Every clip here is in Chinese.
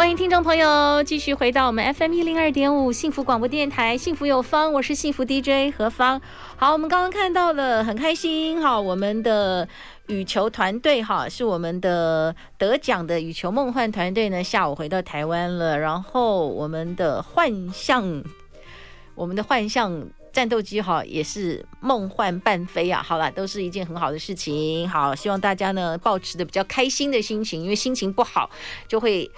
欢迎听众朋友继续回到我们 FM 一零二点五幸福广播电台，幸福有方，我是幸福 DJ 何芳。好，我们刚刚看到了，很开心哈，我们的。羽球团队哈，是我们的得奖的羽球梦幻团队呢，下午回到台湾了。然后我们的幻象，我们的幻象战斗机哈，也是梦幻伴飞啊。好了，都是一件很好的事情。好，希望大家呢，保持的比较开心的心情，因为心情不好就会。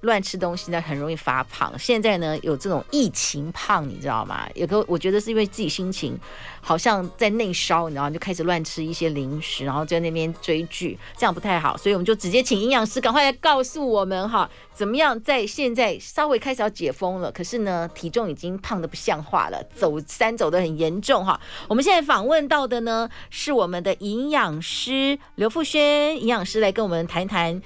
乱吃东西呢，很容易发胖。现在呢，有这种疫情胖，你知道吗？有个我觉得是因为自己心情好像在内烧，你知道吗？就开始乱吃一些零食，然后在那边追剧，这样不太好。所以我们就直接请营养师赶快来告诉我们哈，怎么样在现在稍微开始要解封了，可是呢，体重已经胖得不像话了，走山走得很严重哈。我们现在访问到的呢，是我们的营养师刘富轩营养师来跟我们谈谈。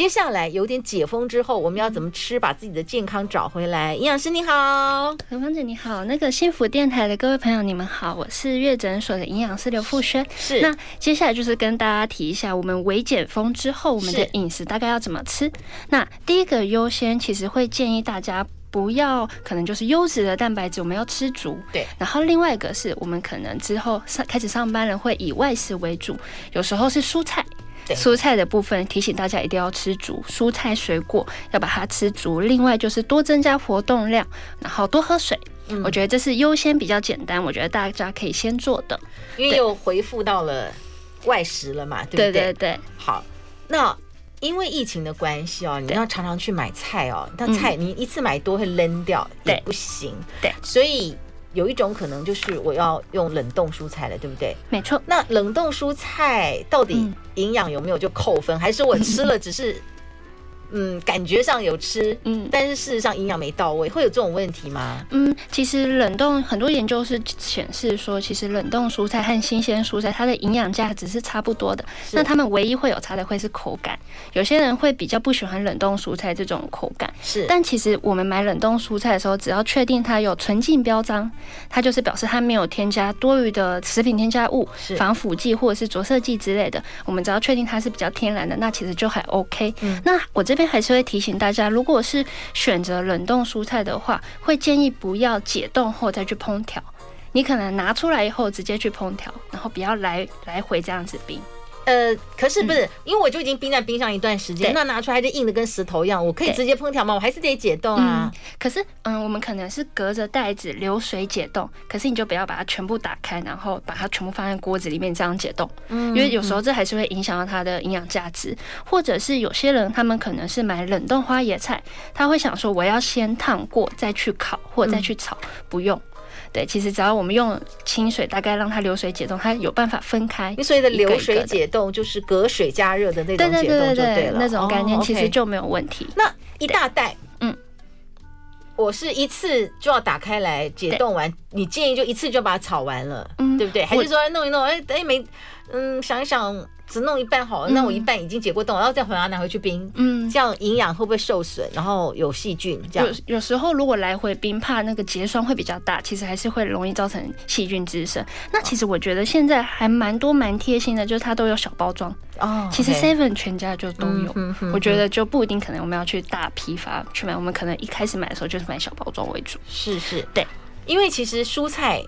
接下来有点解封之后，我们要怎么吃，把自己的健康找回来？营养师你好，何芳姐你好，那个幸福电台的各位朋友你们好，我是月诊所的营养师刘富轩。是，那接下来就是跟大家提一下，我们微解封之后，我们的饮食大概要怎么吃？那第一个优先，其实会建议大家不要，可能就是优质的蛋白质，我们要吃足。对。然后另外一个是我们可能之后上开始上班了，会以外食为主，有时候是蔬菜。蔬菜的部分提醒大家一定要吃足，蔬菜水果要把它吃足。另外就是多增加活动量，然后多喝水。嗯，我觉得这是优先比较简单，我觉得大家可以先做的。因为又回复到了外食了嘛，对不对？对对对。好，那因为疫情的关系哦，你要常常去买菜哦，那菜你一次买多会扔掉，也不行。对，所以。有一种可能就是我要用冷冻蔬菜了，对不对？没错。那冷冻蔬菜到底营养有没有就扣分，还是我吃了只是？嗯，感觉上有吃，嗯，但是事实上营养没到位，会有这种问题吗？嗯，其实冷冻很多研究是显示说，其实冷冻蔬菜和新鲜蔬菜它的营养价值是差不多的。那他们唯一会有差的会是口感，有些人会比较不喜欢冷冻蔬菜这种口感。是，但其实我们买冷冻蔬菜的时候，只要确定它有纯净标章，它就是表示它没有添加多余的食品添加物、防腐剂或者是着色剂之类的。我们只要确定它是比较天然的，那其实就还 OK。嗯，那我这边。还是会提醒大家，如果是选择冷冻蔬菜的话，会建议不要解冻后再去烹调。你可能拿出来以后直接去烹调，然后不要来来回这样子冰。呃，可是不是，因为我就已经冰在冰箱一段时间，那拿出来就硬的跟石头一样，我可以直接烹调吗？我还是得解冻啊。可是，嗯，我们可能是隔着袋子流水解冻，可是你就不要把它全部打开，然后把它全部放在锅子里面这样解冻，因为有时候这还是会影响到它的营养价值。或者是有些人他们可能是买冷冻花椰菜，他会想说我要先烫过再去烤或者再去炒，不用。对，其实只要我们用清水，大概让它流水解冻，它有办法分开。你所谓的流水解冻，就是隔水加热的那种解冻就对了，那种概念其实就没有问题。那一大袋，嗯，我是一次就要打开来解冻完，你建议就一次就把它炒完了，嗯，对不对？还是说弄一弄，哎，哎没，嗯，想一想。只弄一半好了，那我一半已经解过冻，然后再回来拿回去冰，嗯，这样营养会不会受损？然后有细菌这样。有有时候如果来回冰，怕那个结霜会比较大，其实还是会容易造成细菌滋生。那其实我觉得现在还蛮多蛮贴心的，就是它都有小包装哦。其实 Seven 全家就都有，我觉得就不一定可能我们要去大批发去买，我们可能一开始买的时候就是买小包装为主。是是，对，因为其实蔬菜、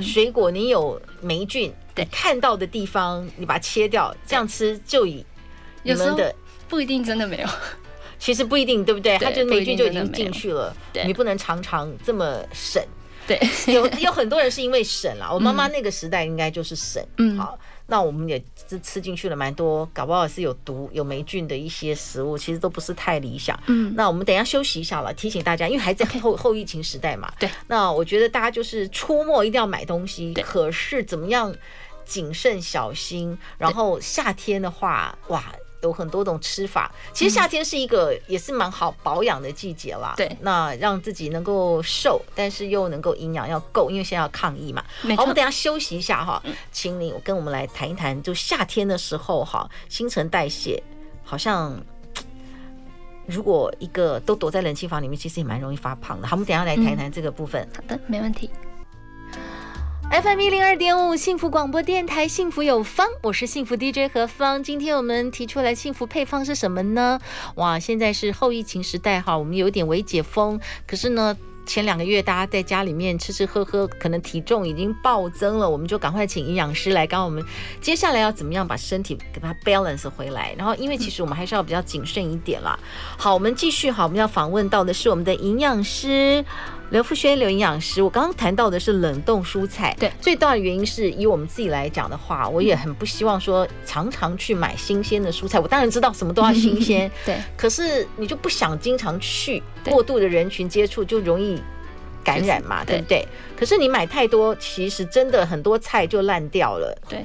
水果你有霉菌。对，看到的地方你把它切掉，这样吃就以你们的不一定真的没有，其实不一定，对不对？它就霉菌就已经进去了，你不能常常这么省。对，有 有很多人是因为省了，我妈妈那个时代应该就是省。嗯，好。那我们也是吃进去了蛮多，搞不好是有毒、有霉菌的一些食物，其实都不是太理想。嗯，那我们等一下休息一下了，提醒大家，因为还在后后疫情时代嘛。对。那我觉得大家就是出没一定要买东西，可是怎么样谨慎小心？然后夏天的话，哇，有很多种吃法。其实夏天是一个也是蛮好保养的季节啦。对，那让自己能够瘦，但是又能够营养要够，因为现在要抗疫嘛。好，我们等下休息一下哈，请你跟我们来谈一谈，就夏天的时候哈，新陈代谢好像。如果一个都躲在冷气房里面，其实也蛮容易发胖的。好，我们等下来谈一谈这个部分。嗯、好的，没问题。FM 一零二点五幸福广播电台，幸福有方，我是幸福 DJ 何芳。今天我们提出来幸福配方是什么呢？哇，现在是后疫情时代哈，我们有点微解封，可是呢。前两个月，大家在家里面吃吃喝喝，可能体重已经暴增了，我们就赶快请营养师来，教我们接下来要怎么样把身体给它 balance 回来。然后，因为其实我们还是要比较谨慎一点啦。好，我们继续。好，我们要访问到的是我们的营养师。刘富轩，刘营养师，我刚刚谈到的是冷冻蔬菜，对，最大的原因是以我们自己来讲的话，我也很不希望说常常去买新鲜的蔬菜。我当然知道什么都要新鲜，对，可是你就不想经常去过度的人群接触，就容易感染嘛，对不对？可是你买太多，其实真的很多菜就烂掉了。对，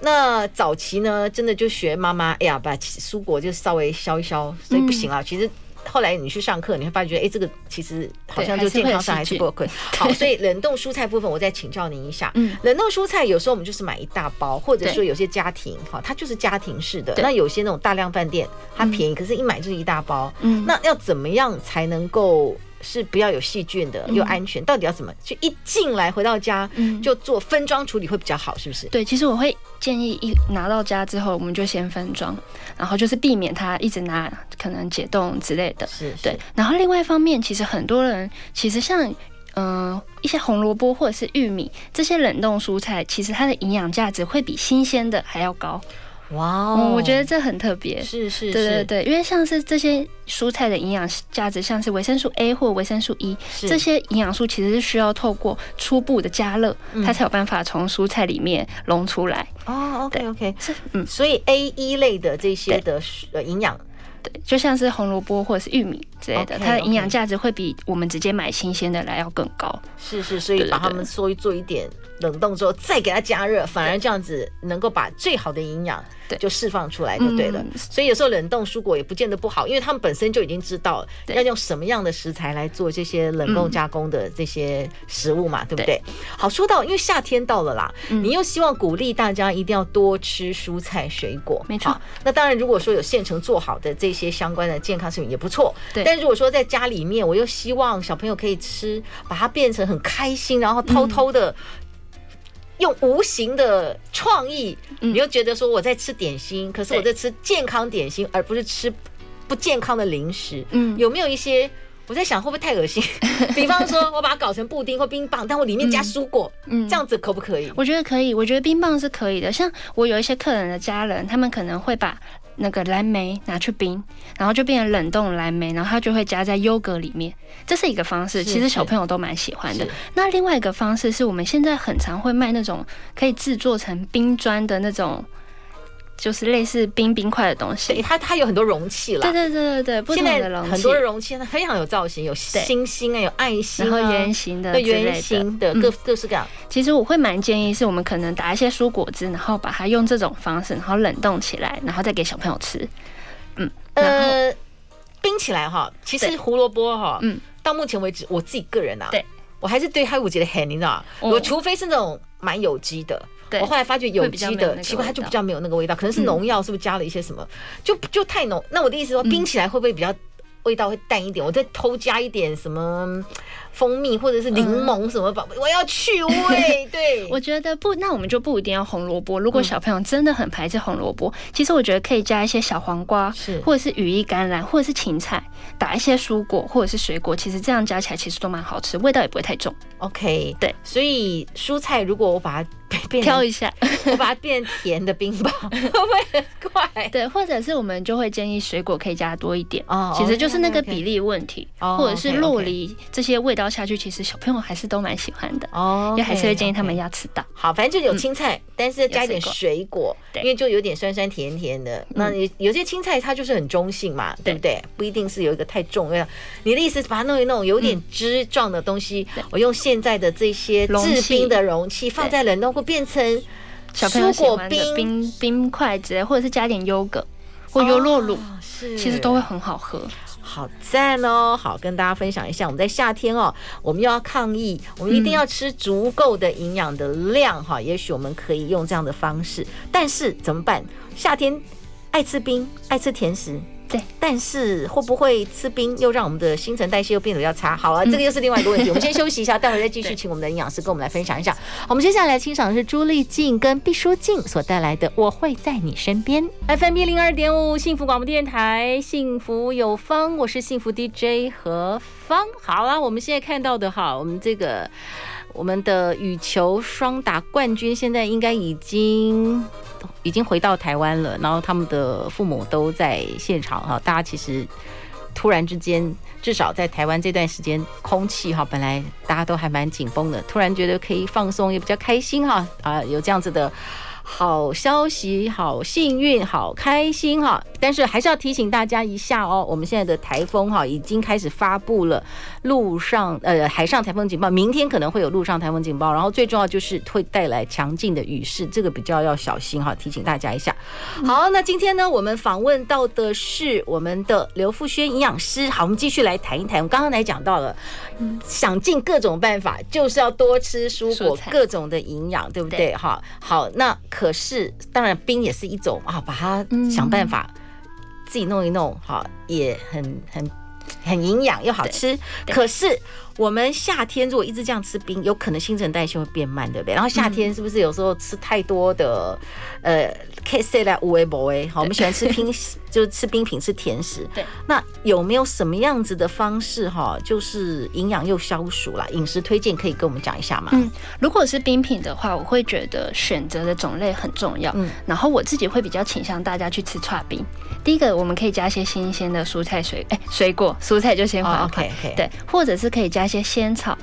那早期呢，真的就学妈妈，哎呀，把蔬果就稍微削一削，所以不行啊，其实。后来你去上课，你会发觉，哎，这个其实好像就健康上还是不 OK。好，所以冷冻蔬菜部分，我再请教您一下。嗯，冷冻蔬菜有时候我们就是买一大包，或者说有些家庭哈，它就是家庭式的。那有些那种大量饭店，它便宜，可是一买就是一大包。嗯，那要怎么样才能够？是不要有细菌的又安全，到底要怎么就一进来回到家就做分装处理会比较好，是不是？对，其实我会建议一拿到家之后，我们就先分装，然后就是避免它一直拿可能解冻之类的。是，对。然后另外一方面，其实很多人其实像嗯、呃、一些红萝卜或者是玉米这些冷冻蔬菜，其实它的营养价值会比新鲜的还要高。哇哦、嗯，我觉得这很特别，是是是，对对对，因为像是这些蔬菜的营养价值，像是维生素 A 或维生素 E，这些营养素其实是需要透过初步的加热，它才有办法从蔬菜里面溶出来。哦，OK OK，是嗯，所以 A、E 类的这些的呃营养。对，就像是红萝卜或者是玉米之类的，它的营养价值会比我们直接买新鲜的来要更高。是是，所以把它们稍微做一点冷冻之后，再给它加热，反而这样子能够把最好的营养就释放出来就对了。所以有时候冷冻蔬果也不见得不好，因为他们本身就已经知道要用什么样的食材来做这些冷冻加工的这些食物嘛，对不对？好，说到因为夏天到了啦，你又希望鼓励大家一定要多吃蔬菜水果，没错。那当然，如果说有现成做好的这些相关的健康食品也不错，对。但如果说在家里面，我又希望小朋友可以吃，把它变成很开心，然后偷偷的用无形的创意，你又觉得说我在吃点心，可是我在吃健康点心，而不是吃不健康的零食。嗯，有没有一些？我在想会不会太恶心？比方说我把它搞成布丁或冰棒，但我里面加蔬果，嗯，这样子可不可以？我觉得可以，我觉得冰棒是可以的。像我有一些客人的家人，他们可能会把。那个蓝莓拿去冰，然后就变成冷冻蓝莓，然后它就会加在优格里面，这是一个方式。其实小朋友都蛮喜欢的。那另外一个方式是我们现在很常会卖那种可以制作成冰砖的那种。就是类似冰冰块的东西，它它有很多容器了。对对对对对，不同的很多的容器，它非常有造型，有星星啊，有爱心，然后圆形的，对圆形的，各各式各样。其实我会蛮建议，是我们可能打一些蔬果汁，然后把它用这种方式，然后冷冻起来，然后再给小朋友吃。嗯，呃，冰起来哈，其实胡萝卜哈，嗯，到目前为止，我自己个人啊，对我还是对它我觉得很，你知道，我除非是那种蛮有机的。我后来发觉有机的奇怪，它就比较没有那个味道，可能是农药，是不是加了一些什么？就就太浓。那我的意思说，冰起来会不会比较味道会淡一点？我再偷加一点什么蜂蜜或者是柠檬什么吧，我要去味。对，我觉得不，那我们就不一定要红萝卜。如果小朋友真的很排斥红萝卜，其实我觉得可以加一些小黄瓜，是或者是羽衣甘蓝，或者是芹菜，打一些蔬果或者是水果，其实这样加起来其实都蛮好吃，味道也不会太重。OK，对，所以蔬菜如果我把它。挑一下，我把它变甜的冰棒，会不会很快？对，或者是我们就会建议水果可以加多一点哦。其实就是那个比例问题，或者是洛梨这些味道下去，其实小朋友还是都蛮喜欢的哦。因为还是会建议他们要吃到。好，反正就有青菜，但是加一点水果，因为就有点酸酸甜甜的。那你有些青菜它就是很中性嘛，对不对？不一定是有一个太重要。你的意思把它弄一弄，有点汁状的东西，我用现在的这些制冰的容器放在冷冻库。变成蔬果冰冰冰块之类，或者是加点优格，或优酪乳，其实都会很好喝。好赞哦！好，跟大家分享一下，我们在夏天哦，我们又要抗疫，我们一定要吃足够的营养的量哈。也许我们可以用这样的方式，但是怎么办？夏天爱吃冰，爱吃甜食。对，但是会不会吃冰又让我们的新陈代谢又变得比较差？好啊，这个又是另外一个问题。嗯、我们先休息一下，待会儿再继续请我们的营养师跟我们来分享一下。我们接下来欣赏的是朱丽静跟毕淑静所带来的《我会在你身边》。FM 一零二点五，幸福广播电台，幸福有方，我是幸福 DJ 何芳。好了，我们现在看到的哈，我们这个我们的羽球双打冠军现在应该已经。已经回到台湾了，然后他们的父母都在现场哈。大家其实突然之间，至少在台湾这段时间，空气哈本来大家都还蛮紧绷的，突然觉得可以放松，也比较开心哈啊，有这样子的。好消息，好幸运，好开心哈！但是还是要提醒大家一下哦，我们现在的台风哈已经开始发布了陆上呃海上台风警报，明天可能会有陆上台风警报，然后最重要就是会带来强劲的雨势，这个比较要小心哈，提醒大家一下。好，那今天呢，我们访问到的是我们的刘富轩营养师。好，我们继续来谈一谈，我们刚刚来讲到了，想尽各种办法，就是要多吃蔬果，各种的营养，对不对？哈，好，那。可是，当然冰也是一种啊，把它想办法自己弄一弄，哈，也很很很营养又好吃。可是。我们夏天如果一直这样吃冰，有可能新陈代谢会变慢，对不对？然后夏天是不是有时候吃太多的，呃，K C 来五 A 博 A，好，我们喜欢吃冰，就是吃冰品、吃甜食。对。那有没有什么样子的方式哈，就是营养又消暑啦？饮食推荐可以跟我们讲一下吗？嗯，如果是冰品的话，我会觉得选择的种类很重要。嗯。然后我自己会比较倾向大家去吃串冰。第一个，我们可以加一些新鲜的蔬菜水，哎，水果、蔬菜就先放。OK OK。对，或者是可以加。加些仙草，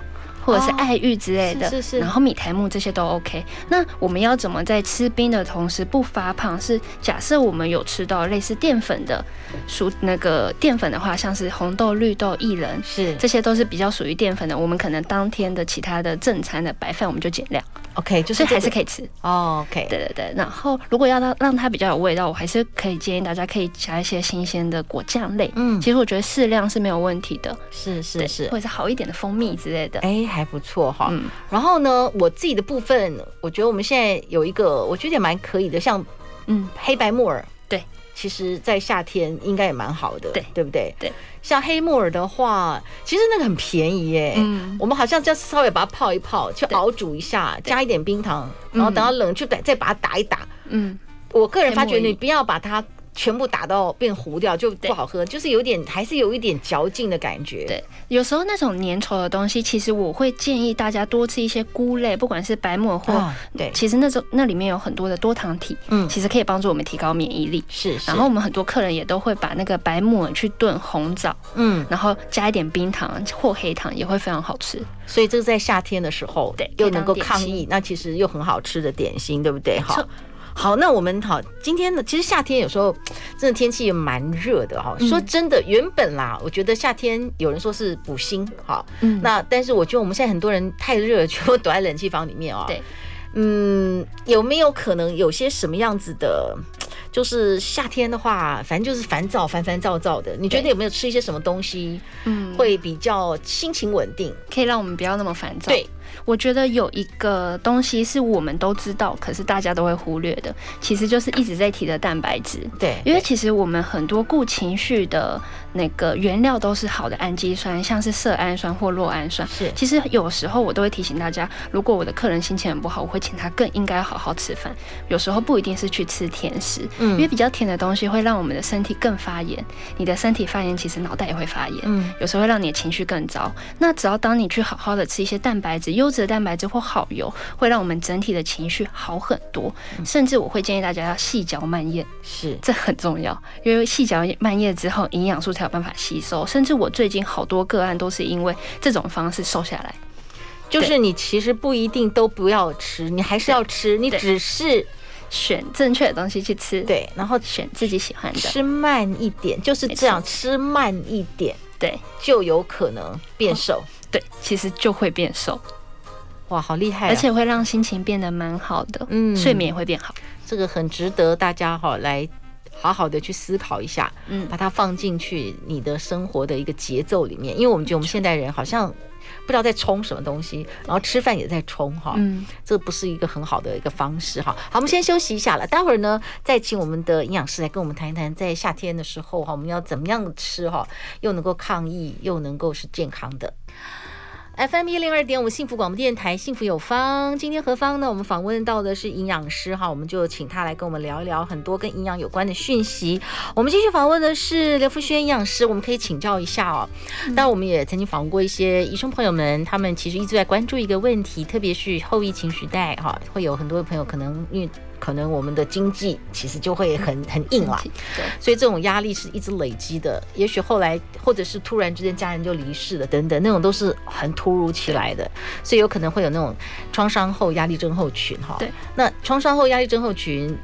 或者是爱玉之类的，是是，然后米苔木这些都 OK。那我们要怎么在吃冰的同时不发胖？是假设我们有吃到类似淀粉的属那个淀粉的话，像是红豆、绿豆、薏仁，是这些都是比较属于淀粉的。我们可能当天的其他的正餐的白饭，我们就减量。OK，就是还是可以吃。哦，OK，对对对。然后如果要让让它比较有味道，我还是可以建议大家可以加一些新鲜的果酱类。嗯，其实我觉得适量是没有问题的。是是是，或者是好一点的蜂蜜之类的。哎，还不错哈。嗯。然后呢，我自己的部分，我觉得我们现在有一个，我觉得也蛮可以的，像嗯黑白木耳。对。其实，在夏天应该也蛮好的。对，对不对？对。像黑木耳的话，其实那个很便宜耶。嗯，我们好像就稍微把它泡一泡，去熬煮一下，加一点冰糖，然后等到冷就再再把它打一打。嗯，我个人发觉你不要把它。全部打到变糊掉就不好喝，就是有点还是有一点嚼劲的感觉。对，有时候那种粘稠的东西，其实我会建议大家多吃一些菇类，不管是白木耳或对，其实那种那里面有很多的多糖体，嗯，其实可以帮助我们提高免疫力。是，然后我们很多客人也都会把那个白木耳去炖红枣，嗯，然后加一点冰糖或黑糖也会非常好吃。所以这个在夏天的时候，对，又能够抗疫，那其实又很好吃的点心，对不对？哈。好，那我们好，今天呢，其实夏天有时候真的天气也蛮热的哈。说真的，原本啦，我觉得夏天有人说是补锌，好，嗯，那但是我觉得我们现在很多人太热，全部躲在冷气房里面啊。对，嗯，有没有可能有些什么样子的？就是夏天的话，反正就是烦躁、烦烦躁躁的。你觉得有没有吃一些什么东西，嗯，会比较心情稳定，可以让我们不要那么烦躁？对。我觉得有一个东西是我们都知道，可是大家都会忽略的，其实就是一直在提的蛋白质。对，因为其实我们很多顾情绪的那个原料都是好的氨基酸，像是色氨酸或酪氨酸。是，其实有时候我都会提醒大家，如果我的客人心情很不好，我会请他更应该好好吃饭。有时候不一定是去吃甜食，嗯，因为比较甜的东西会让我们的身体更发炎。你的身体发炎，其实脑袋也会发炎。嗯，有时候会让你的情绪更糟。那只要当你去好好的吃一些蛋白质。优质的蛋白质或好油会让我们整体的情绪好很多，甚至我会建议大家要细嚼慢咽，是。这很重要，因为细嚼慢咽之后，营养素才有办法吸收。甚至我最近好多个案都是因为这种方式瘦下来。就是你其实不一定都不要吃，你还是要吃，你只是选正确的东西去吃，对，然后选自己喜欢的，吃慢一点，就是这样，吃慢一点，对，就有可能变瘦。对，其实就会变瘦，哇，好厉害啊！而且会让心情变得蛮好的，嗯，睡眠也会变好，这个很值得大家哈来好好的去思考一下，嗯，把它放进去你的生活的一个节奏里面，因为我们觉得我们现代人好像。不知道在冲什么东西，然后吃饭也在冲哈，嗯，这不是一个很好的一个方式哈。好，我们先休息一下了，待会儿呢再请我们的营养师来跟我们谈一谈，在夏天的时候哈，我们要怎么样吃哈，又能够抗疫，又能够是健康的。FM 一零二点五幸福广播电台，幸福有方。今天何方呢？我们访问到的是营养师哈，我们就请他来跟我们聊一聊很多跟营养有关的讯息。我们继续访问的是刘福轩营养师，我们可以请教一下哦。当然，我们也曾经访问过一些医生朋友们，他们其实一直在关注一个问题，特别是后疫情时代哈，会有很多的朋友可能因为。可能我们的经济其实就会很很硬了，对，所以这种压力是一直累积的。也许后来或者是突然之间家人就离世了等等，那种都是很突如其来的，所以有可能会有那种创伤后压力症候群哈。对，那创伤后压力症候群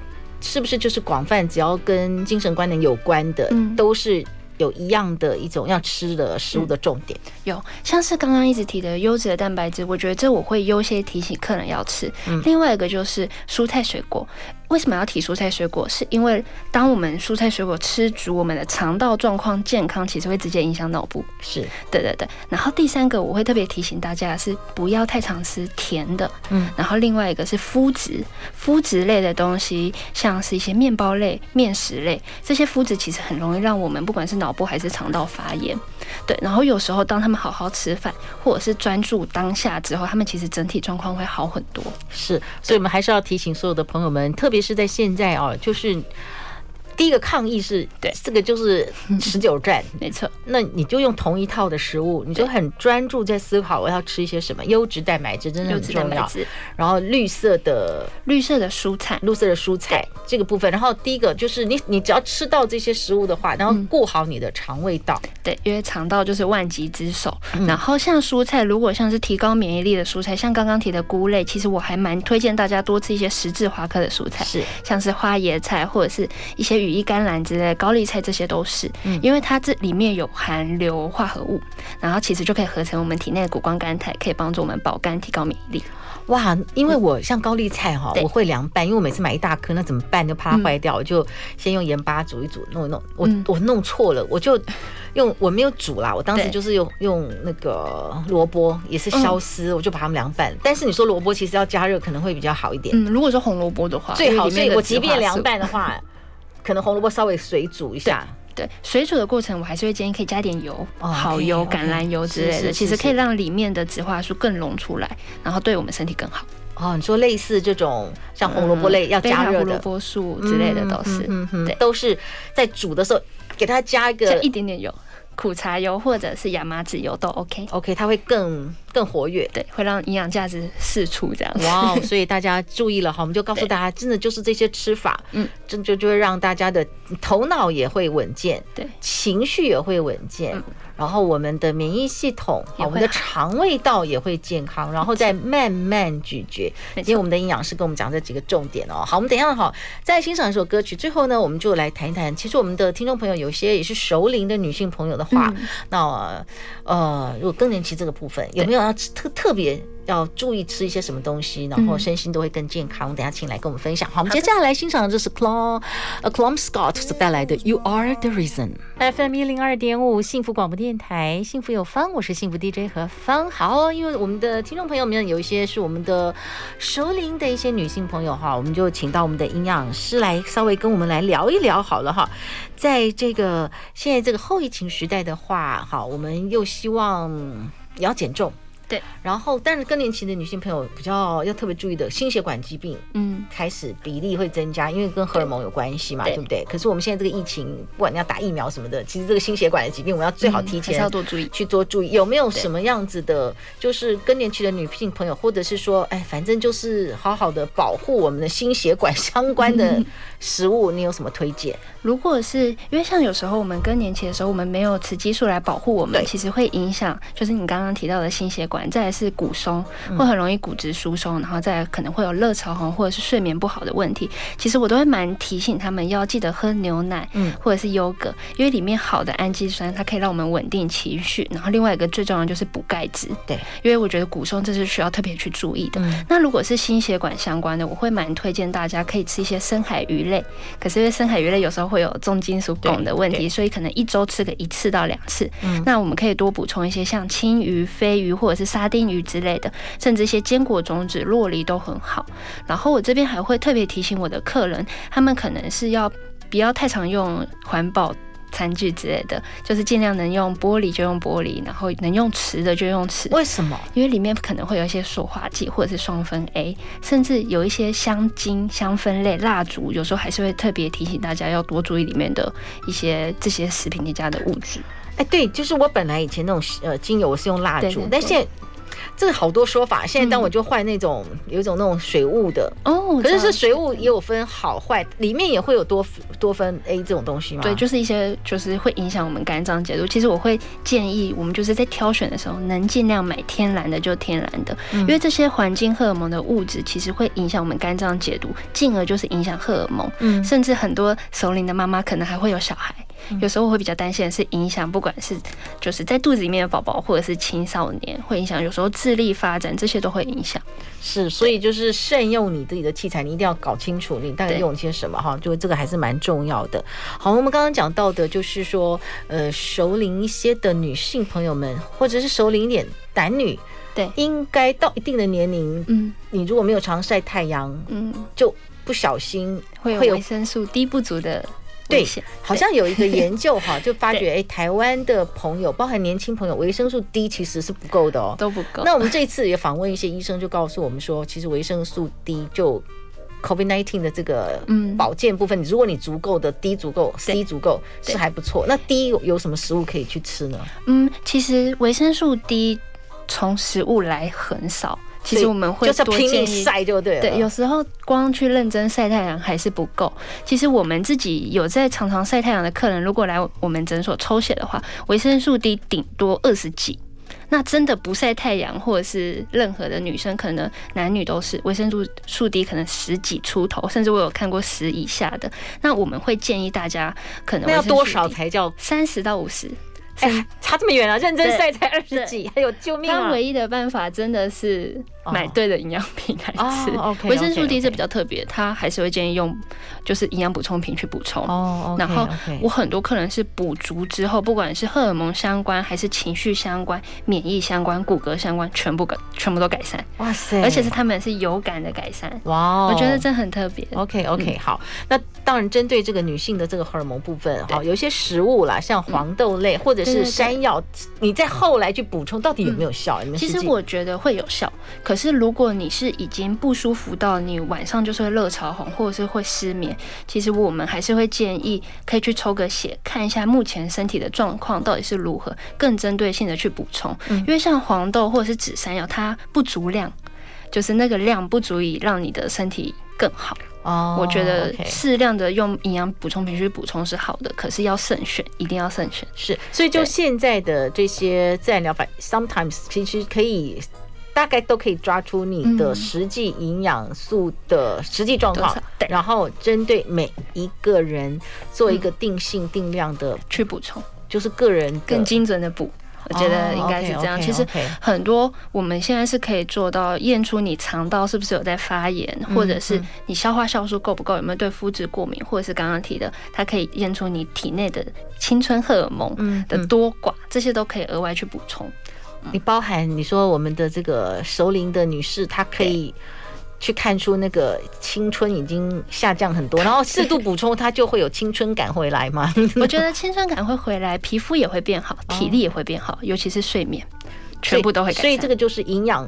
是不是就是广泛只要跟精神观念有关的，都是？有一样的一种要吃的食物的重点，嗯、有像是刚刚一直提的优质的蛋白质，我觉得这我会优先提醒客人要吃。嗯、另外一个就是蔬菜水果。为什么要提蔬菜水果？是因为当我们蔬菜水果吃足，我们的肠道状况健康，其实会直接影响脑部。是对对对。然后第三个，我会特别提醒大家是不要太常吃甜的。嗯。然后另外一个是麸质，麸质类的东西，像是一些面包类、面食类，这些麸质其实很容易让我们不管是脑部还是肠道发炎。对。然后有时候当他们好好吃饭，或者是专注当下之后，他们其实整体状况会好很多。是。所以我们还是要提醒所有的朋友们，特别。是在现在啊，就是。第一个抗议是对，这个就是 持久战，没错。那你就用同一套的食物，你就很专注在思考我要吃一些什么优质蛋白质，真的很重要。然后绿色的绿色的蔬菜，绿色的蔬菜这个部分。然后第一个就是你，你只要吃到这些食物的话，然后顾好你的肠胃道，对，因为肠道就是万疾之首。然后像蔬菜，如果像是提高免疫力的蔬菜，像刚刚提的菇类，其实我还蛮推荐大家多吃一些十字花科的蔬菜，是像是花椰菜或者是一些。羽衣甘蓝之类的高丽菜，这些都是，嗯因为它这里面有含硫化合物，然后其实就可以合成我们体内的谷胱甘肽，可以帮助我们保肝、提高免疫力。哇，因为我像高丽菜哈，我会凉拌，因为我每次买一大颗，那怎么办？就怕它坏掉，我就先用盐巴煮一煮，弄一弄。我我弄错了，我就用我没有煮啦，我当时就是用用那个萝卜，也是削丝，我就把它们凉拌。但是你说萝卜其实要加热可能会比较好一点。嗯，如果是红萝卜的话，最好。所以我即便凉拌的话。可能红萝卜稍微水煮一下，对，水煮的过程我还是会建议可以加点油，好油、橄榄油之类的，其实可以让里面的植化素更溶出来，然后对我们身体更好。哦，你说类似这种像红萝卜类要加热的，胡萝卜素之类的都是，嗯嗯，对，都是在煮的时候给它加一个一点点油。苦茶油或者是亚麻籽油都 OK，OK，、它会更更活跃，对，会让营养价值释出这样。子。哇，所以大家注意了哈，我们就告诉大家，真的就是这些吃法，嗯，真就就会让大家的头脑也会稳健，对，情绪也会稳健。嗯然后我们的免疫系统，好，我们的肠胃道也会健康，然后 再慢慢咀嚼。今天我们的营养师跟我们讲这几个重点哦。好，我们等一下哈，再欣赏一首歌曲。最后呢，我们就来谈一谈。其实我们的听众朋友有些也是熟龄的女性朋友的话，嗯、那呃，如果更年期这个部分有没有要特特别？要注意吃一些什么东西，然后身心都会更健康。嗯、等下请来跟我们分享。好，我们接下来欣赏的就是 Clom，呃，Clom Scott 所带来的 You Are the Reason。FM 一零二点五幸福广播电台，幸福有方，我是幸福 DJ 何方。好，因为我们的听众朋友们有一些是我们的熟龄的一些女性朋友哈，我们就请到我们的营养师来稍微跟我们来聊一聊好了哈。在这个现在这个后疫情时代的话，好，我们又希望也要减重。对，然后但是更年期的女性朋友比较要特别注意的，心血管疾病，嗯，开始比例会增加，因为跟荷尔蒙有关系嘛，对，对不对？可是我们现在这个疫情，不管你要打疫苗什么的，其实这个心血管的疾病，我们要最好提前要多注意，去多注意。有没有什么样子的，就是更年期的女性朋友，或者是说，哎，反正就是好好的保护我们的心血管相关的 食物，你有什么推荐？如果是因为像有时候我们更年期的时候，我们没有雌激素来保护我们，其实会影响，就是你刚刚提到的心血管。关，再来是骨松，会很容易骨质疏松，然后再来可能会有热潮红或者是睡眠不好的问题。其实我都会蛮提醒他们要记得喝牛奶，嗯，或者是优格，因为里面好的氨基酸它可以让我们稳定情绪。然后另外一个最重要的就是补钙质，对，因为我觉得骨松这是需要特别去注意的。那如果是心血管相关的，我会蛮推荐大家可以吃一些深海鱼类，可是因为深海鱼类有时候会有重金属汞的问题，所以可能一周吃个一次到两次。嗯，那我们可以多补充一些像青鱼、飞鱼或者是沙丁鱼之类的，甚至一些坚果种子、洛梨都很好。然后我这边还会特别提醒我的客人，他们可能是要不要太常用环保餐具之类的，就是尽量能用玻璃就用玻璃，然后能用瓷的就用瓷。为什么？因为里面可能会有一些塑化剂或者是双酚 A，甚至有一些香精、香氛类蜡烛，有时候还是会特别提醒大家要多注意里面的一些这些食品添加的物质。哎，对，就是我本来以前那种呃精油我是用蜡烛，但现在。这个好多说法，现在当我就换那种、嗯、有一种那种水雾的哦，可是是水雾也有分好坏，里面也会有多多酚 A 这种东西吗？对，就是一些就是会影响我们肝脏解毒。其实我会建议我们就是在挑选的时候，能尽量买天然的就天然的，嗯、因为这些环境荷尔蒙的物质其实会影响我们肝脏解毒，进而就是影响荷尔蒙。嗯，甚至很多熟龄的妈妈可能还会有小孩。有时候我会比较担心的是影响，不管是就是在肚子里面的宝宝，或者是青少年，会影响有时候智力发展，这些都会影响。是，所以就是慎用你自己的器材，你一定要搞清楚你大概用一些什么哈，就这个还是蛮重要的。好，我们刚刚讲到的就是说，呃，熟龄一些的女性朋友们，或者是熟龄一点男女，对，应该到一定的年龄，嗯，你如果没有常晒太阳，嗯，就不小心会有维生素 D 不足的。对，好像有一个研究哈，就发觉哎，台湾的朋友，包含年轻朋友，维生素 D 其实是不够的哦，都不够。那我们这次也访问一些医生，就告诉我们说，其实维生素 D 就 COVID nineteen 的这个保健部分，如果你足够的 D 足够，C 足够是还不错。那 D 有什么食物可以去吃呢？嗯，其实维生素 D 从食物来很少。其实我们会多建议晒就对了。对，有时候光去认真晒太阳还是不够。其实我们自己有在常常晒太阳的客人，如果来我们诊所抽血的话，维生素 D 顶多二十几。那真的不晒太阳或者是任何的女生，可能男女都是维生素素 D 可能十几出头，甚至我有看过十以下的。那我们会建议大家可能那要多少才叫三十到五十？哎、欸，差这么远啊！认真晒才二十几，还有救命啊！他唯一的办法真的是买对的营养品来吃。维、oh, 生素 D 是比较特别，他还是会建议用就是营养补充品去补充。哦、oh. 然后我很多客人是补足之后，不管是荷尔蒙相关，还是情绪相关、免疫相关、骨骼相关，全部改，全部都改善。哇塞！而且是他们是有感的改善。哇、我觉得这很特别。OK OK，、嗯、好。那当然，针对这个女性的这个荷尔蒙部分，哈，有一些食物啦，像黄豆类、嗯、或者。是山药，你在后来去补充，到底有没有效？嗯、其实我觉得会有效。可是如果你是已经不舒服到你晚上就是会热潮红，或者是会失眠，其实我们还是会建议可以去抽个血，看一下目前身体的状况到底是如何，更针对性的去补充。因为像黄豆或者是紫山药，它不足量，就是那个量不足以让你的身体更好。哦、oh，我觉得适量的用营养补充品去补充是好的，可是要慎选，一定要慎选。是，所以就现在的这些自然疗法，sometimes 其实可以大概都可以抓出你的实际营养素的实际状况，然后针对每一个人做一个定性定量的去补充，就是个人更精准的补。我觉得应该是这样。其实很多我们现在是可以做到验出你肠道是不是有在发炎，或者是你消化酵素够不够，有没有对肤质过敏，或者是刚刚提的，它可以验出你体内的青春荷尔蒙的多寡，这些都可以额外去补充。你包含你说我们的这个熟龄的女士，她可以。去看出那个青春已经下降很多，然后适度补充，它就会有青春感回来吗？我觉得青春感会回来，皮肤也会变好，体力也会变好，尤其是睡眠，全部都会改善。所以这个就是营养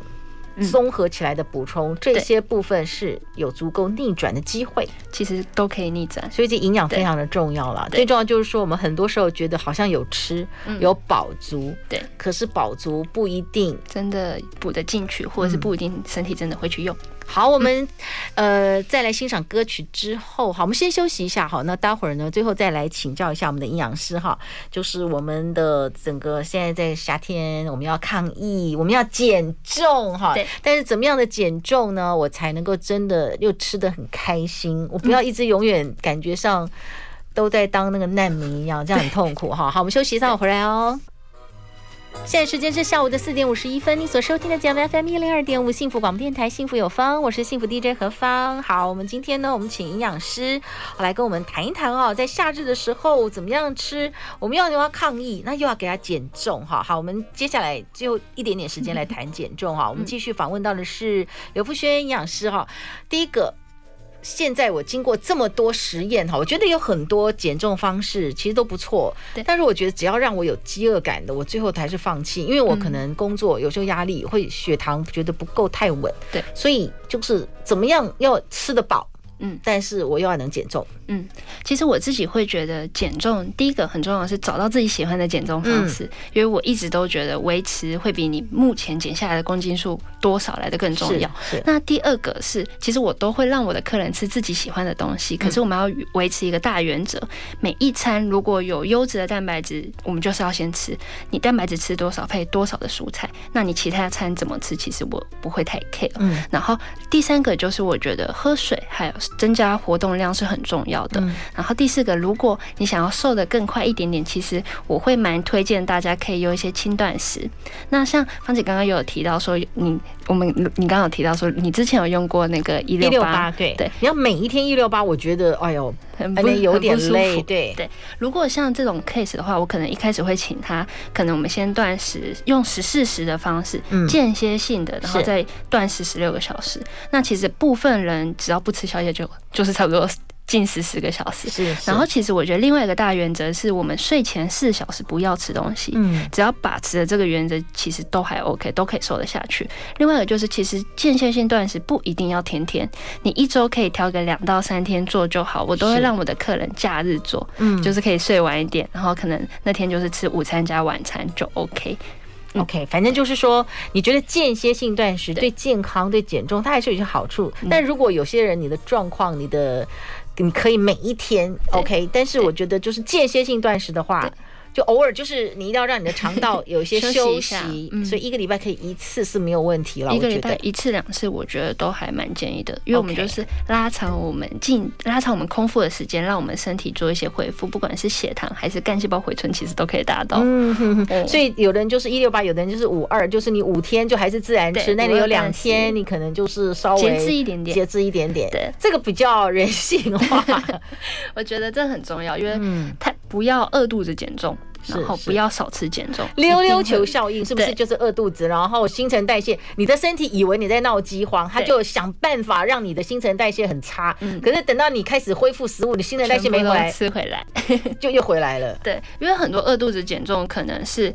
综合起来的补充，这些部分是有足够逆转的机会，其实都可以逆转。所以这营养非常的重要了。最重要就是说，我们很多时候觉得好像有吃有饱足，对，可是饱足不一定真的补得进去，或者是不一定身体真的会去用。好，我们呃再来欣赏歌曲之后，好，我们先休息一下，好，那待会儿呢，最后再来请教一下我们的营养师哈，就是我们的整个现在在夏天，我们要抗疫，我们要减重哈，对，但是怎么样的减重呢？我才能够真的又吃得很开心，我不要一直永远感觉上都在当那个难民一样，这样很痛苦哈。好，我们休息一下，我回来哦。现在时间是下午的四点五十一分，你所收听的节目 FM 一零二点五幸福广播电台，幸福有方，我是幸福 DJ 何芳。好，我们今天呢，我们请营养师来跟我们谈一谈哦，在夏日的时候怎么样吃？我们要又要抗疫，那又要给他减重哈。好，我们接下来就一点点时间来谈减重哈。我们继续访问到的是刘富轩营养师哈。第一个。现在我经过这么多实验哈，我觉得有很多减重方式其实都不错，但是我觉得只要让我有饥饿感的，我最后还是放弃，因为我可能工作有时候压力会血糖觉得不够太稳，对。所以就是怎么样要吃得饱。嗯，但是我又要能减重。嗯，其实我自己会觉得减重第一个很重要的是找到自己喜欢的减重方式，嗯，因为我一直都觉得维持会比你目前减下来的公斤数多少来的更重要。那第二个是，其实我都会让我的客人吃自己喜欢的东西，可是我们要维持一个大原则，每一餐如果有优质的蛋白质，我们就是要先吃。你蛋白质吃多少配多少的蔬菜，那你其他餐怎么吃，其实我不会太 care。嗯。然后第三个就是我觉得喝水还有。增加活动量是很重要的。然后第四个，如果你想要瘦的更快一点点，其实我会蛮推荐大家可以用一些轻断食。那像芳姐刚刚有提到说，你我们你刚刚有提到说，你之前有用过那个一六八，对对，你要每一天一六八，我觉得哎呦。很不有点累，对对。如果像这种 case 的话，我可能一开始会请他，可能我们先断食，用十四时的方式，间歇性的，然后再断食十六个小时。那其实部分人只要不吃宵夜，就就是差不多。禁食十个小时，是，是。然后其实我觉得另外一个大原则是我们睡前四小时不要吃东西。嗯，只要把持了这个原则，其实都还 OK，都可以瘦得下去。另外一个就是，其实间歇性断食不一定要天天，你一周可以挑个两到三天做就好。我都会让我的客人假日做，嗯，就是可以睡晚一点，然后可能那天就是吃午餐加晚餐就 OK。OK，反正就是说，你觉得间歇性断食对健康、对减重，它还是有一些好处。但如果有些人你的状况，你的你可以每一天 OK，但是我觉得就是间歇性断食的话。就偶尔就是你一定要让你的肠道 有一些休息，所以一个礼拜可以一次是没有问题了。一个礼拜一次两次，我觉得都还蛮建议的，因为我们就是拉长我们进拉长我们空腹的时间，让我们身体做一些恢复，不管是血糖还是干细胞回春，其实都可以达到。嗯哼哼。所以有的人就是一六八，有的人就是五二，就是你五天就还是自然吃，那你有两天你可能就是稍微节制一点点，节制一点点。对，这个比较人性化，我觉得这很重要，因为太不要饿肚子减重。然后不要少吃减重，溜溜球效应是不是就是饿肚子？然后新陈代谢，你的身体以为你在闹饥荒，他就想办法让你的新陈代谢很差。可是等到你开始恢复食物，你新陈代谢没回来，吃回来就又回来了。对，因为很多饿肚子减重可能是。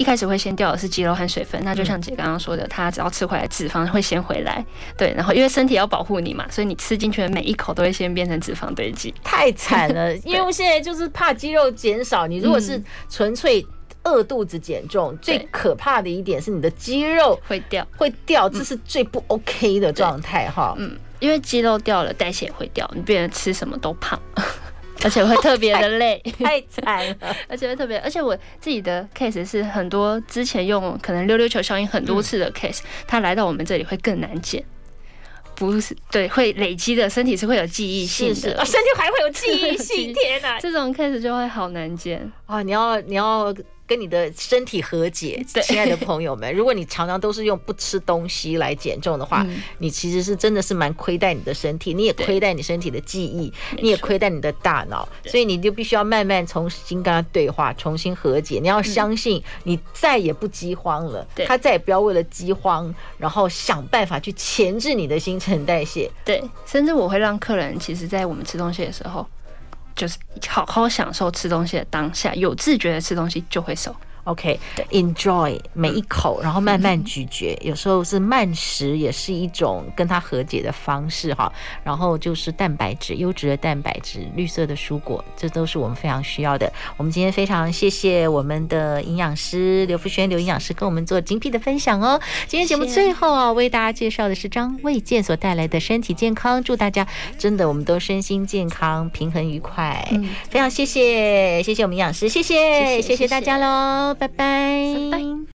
一开始会先掉的是肌肉和水分，那就像姐刚刚说的，它只要吃回来，脂肪会先回来。对，然后因为身体要保护你嘛，所以你吃进去的每一口都会先变成脂肪堆积。太惨了，因为现在就是怕肌肉减少。你如果是纯粹饿肚子减重，最可怕的一点是你的肌肉会掉，会掉，这是最不 OK 的状态哈。嗯，因为肌肉掉了，代谢会掉，你变得吃什么都胖。而且会特别的 累，太惨了。而且会特别，而且我自己的 case 是很多之前用可能溜溜球效应很多次的 case，他来到我们这里会更难减，不是对，会累积的身体是会有记忆性的，是是哦，身体还会有 记忆性，天哪，这种 case 就会好难减啊！你要你要。跟你的身体和解，亲爱的朋友们，如果你常常都是用不吃东西来减重的话，你其实是真的是蛮亏待你的身体，你也亏待你身体的记忆，你也亏待你的大脑，所以你就必须要慢慢重新跟他对话，重新和解。你要相信，你再也不饥荒了，他再也不要为了饥荒，然后想办法去钳制你的新陈代谢。对，甚至我会让客人，其实，在我们吃东西的时候。就是好好享受吃东西的当下，有自觉的吃东西就会瘦。OK，Enjoy 每一口，然后慢慢咀嚼，有时候是慢食，也是一种跟它和解的方式哈。然后就是蛋白质，优质的蛋白质，绿色的蔬果，这都是我们非常需要的。我们今天非常谢谢我们的营养师刘福轩刘营养师跟我们做精辟的分享哦。今天节目最后啊，为大家介绍的是张卫健所带来的身体健康，祝大家真的我们都身心健康，平衡愉快。嗯，非常谢谢，谢谢我们营养师，谢谢，谢谢，谢谢大家喽。拜拜。